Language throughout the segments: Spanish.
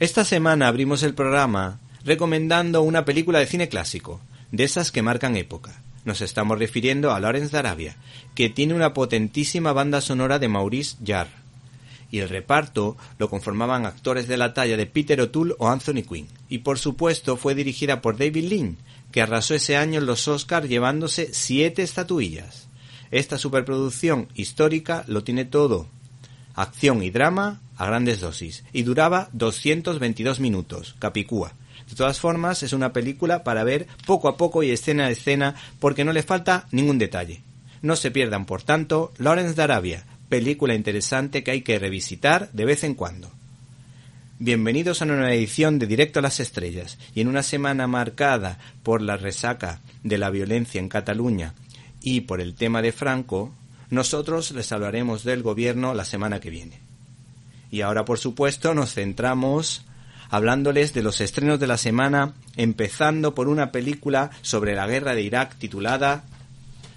Esta semana abrimos el programa recomendando una película de cine clásico, de esas que marcan época. Nos estamos refiriendo a Lawrence de Arabia, que tiene una potentísima banda sonora de Maurice Jarre. Y el reparto lo conformaban actores de la talla de Peter O'Toole o Anthony Quinn. Y por supuesto fue dirigida por David Lean, que arrasó ese año en los Oscars llevándose siete estatuillas. Esta superproducción histórica lo tiene todo. Acción y drama a grandes dosis. Y duraba 222 minutos. Capicúa. De todas formas, es una película para ver poco a poco y escena a escena porque no le falta ningún detalle. No se pierdan, por tanto, Lawrence de Arabia, película interesante que hay que revisitar de vez en cuando. Bienvenidos a una nueva edición de Directo a las Estrellas y en una semana marcada por la resaca de la violencia en Cataluña y por el tema de Franco, nosotros les hablaremos del gobierno la semana que viene. Y ahora, por supuesto, nos centramos hablándoles de los estrenos de la semana, empezando por una película sobre la guerra de Irak titulada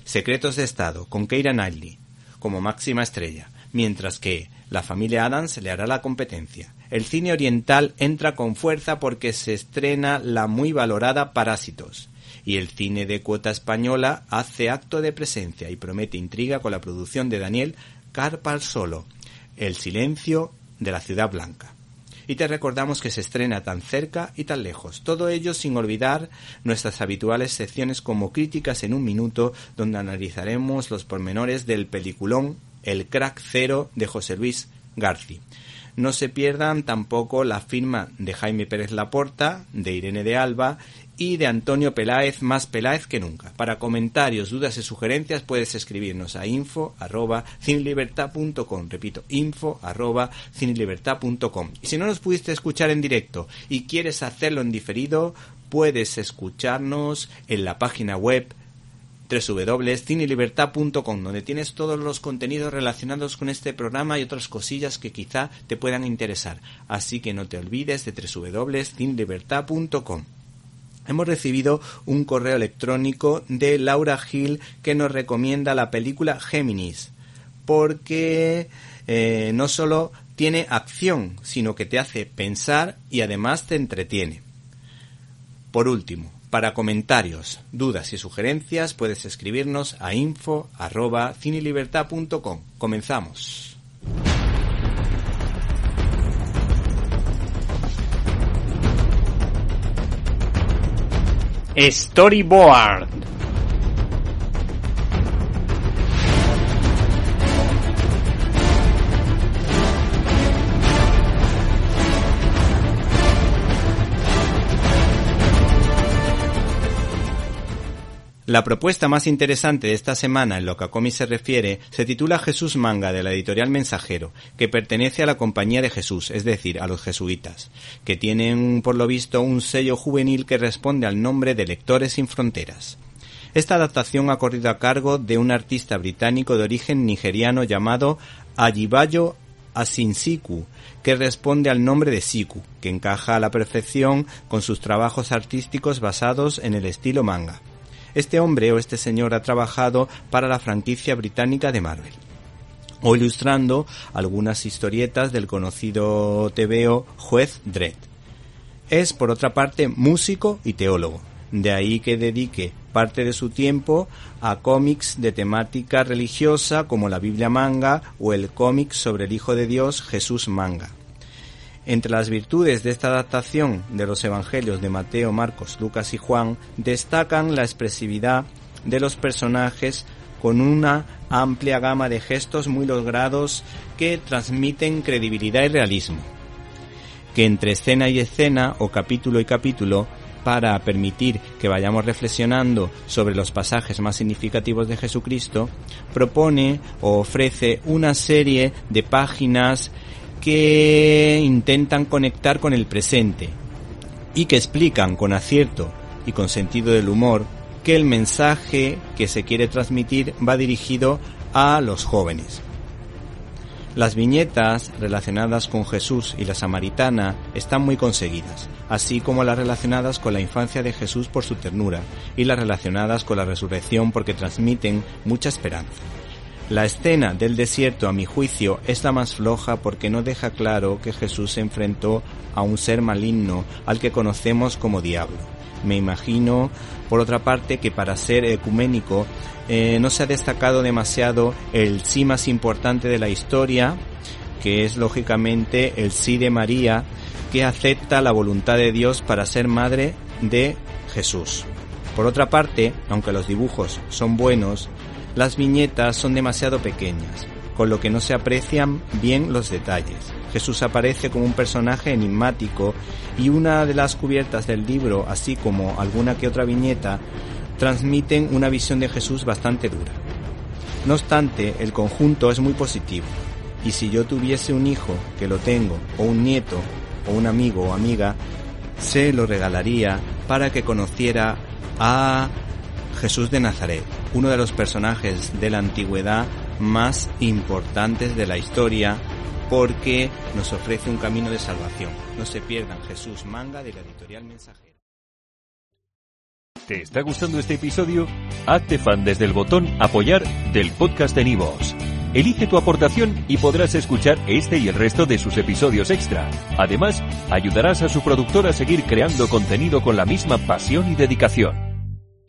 Secretos de Estado, con Keira Knightley como máxima estrella, mientras que la familia Adams le hará la competencia. El cine oriental entra con fuerza porque se estrena la muy valorada Parásitos, y el cine de cuota española hace acto de presencia y promete intriga con la producción de Daniel Carpal-Solo, El silencio de la ciudad blanca. Y te recordamos que se estrena tan cerca y tan lejos. Todo ello sin olvidar nuestras habituales secciones como críticas en un minuto, donde analizaremos los pormenores del peliculón El crack cero de José Luis Garci. No se pierdan tampoco la firma de Jaime Pérez Laporta, de Irene de Alba y de Antonio Peláez, más Peláez que nunca. Para comentarios, dudas y sugerencias puedes escribirnos a info arroba. Repito, info arroba. Y si no nos pudiste escuchar en directo y quieres hacerlo en diferido, puedes escucharnos en la página web www.cinelibertad.com donde tienes todos los contenidos relacionados con este programa y otras cosillas que quizá te puedan interesar. Así que no te olvides de www.cinelibertad.com. Hemos recibido un correo electrónico de Laura Gil que nos recomienda la película Géminis porque eh, no solo tiene acción, sino que te hace pensar y además te entretiene. Por último, para comentarios, dudas y sugerencias puedes escribirnos a info. Comenzamos. Storyboard. La propuesta más interesante de esta semana en lo que a cómics se refiere se titula Jesús Manga de la editorial Mensajero, que pertenece a la Compañía de Jesús, es decir, a los jesuitas, que tienen por lo visto un sello juvenil que responde al nombre de Lectores sin Fronteras. Esta adaptación ha corrido a cargo de un artista británico de origen nigeriano llamado Ajibayo Asinsiku, que responde al nombre de Siku, que encaja a la perfección con sus trabajos artísticos basados en el estilo manga. Este hombre o este señor ha trabajado para la franquicia británica de Marvel o ilustrando algunas historietas del conocido TVO Juez Dredd. Es, por otra parte, músico y teólogo, de ahí que dedique parte de su tiempo a cómics de temática religiosa como la Biblia manga o el cómic sobre el Hijo de Dios Jesús manga. Entre las virtudes de esta adaptación de los evangelios de Mateo, Marcos, Lucas y Juan destacan la expresividad de los personajes con una amplia gama de gestos muy logrados que transmiten credibilidad y realismo. Que entre escena y escena o capítulo y capítulo para permitir que vayamos reflexionando sobre los pasajes más significativos de Jesucristo, propone o ofrece una serie de páginas que intentan conectar con el presente y que explican con acierto y con sentido del humor que el mensaje que se quiere transmitir va dirigido a los jóvenes. Las viñetas relacionadas con Jesús y la samaritana están muy conseguidas, así como las relacionadas con la infancia de Jesús por su ternura y las relacionadas con la resurrección porque transmiten mucha esperanza. La escena del desierto, a mi juicio, es la más floja porque no deja claro que Jesús se enfrentó a un ser maligno al que conocemos como diablo. Me imagino, por otra parte, que para ser ecuménico eh, no se ha destacado demasiado el sí más importante de la historia, que es lógicamente el sí de María, que acepta la voluntad de Dios para ser madre de Jesús. Por otra parte, aunque los dibujos son buenos, las viñetas son demasiado pequeñas, con lo que no se aprecian bien los detalles. Jesús aparece como un personaje enigmático y una de las cubiertas del libro, así como alguna que otra viñeta, transmiten una visión de Jesús bastante dura. No obstante, el conjunto es muy positivo, y si yo tuviese un hijo, que lo tengo, o un nieto, o un amigo o amiga, se lo regalaría para que conociera a Jesús de Nazaret, uno de los personajes de la antigüedad más importantes de la historia, porque nos ofrece un camino de salvación. No se pierdan Jesús Manga de la editorial Mensajero. ¿Te está gustando este episodio? Hazte fan desde el botón Apoyar del podcast de Nivos. Elige tu aportación y podrás escuchar este y el resto de sus episodios extra. Además, ayudarás a su productor a seguir creando contenido con la misma pasión y dedicación.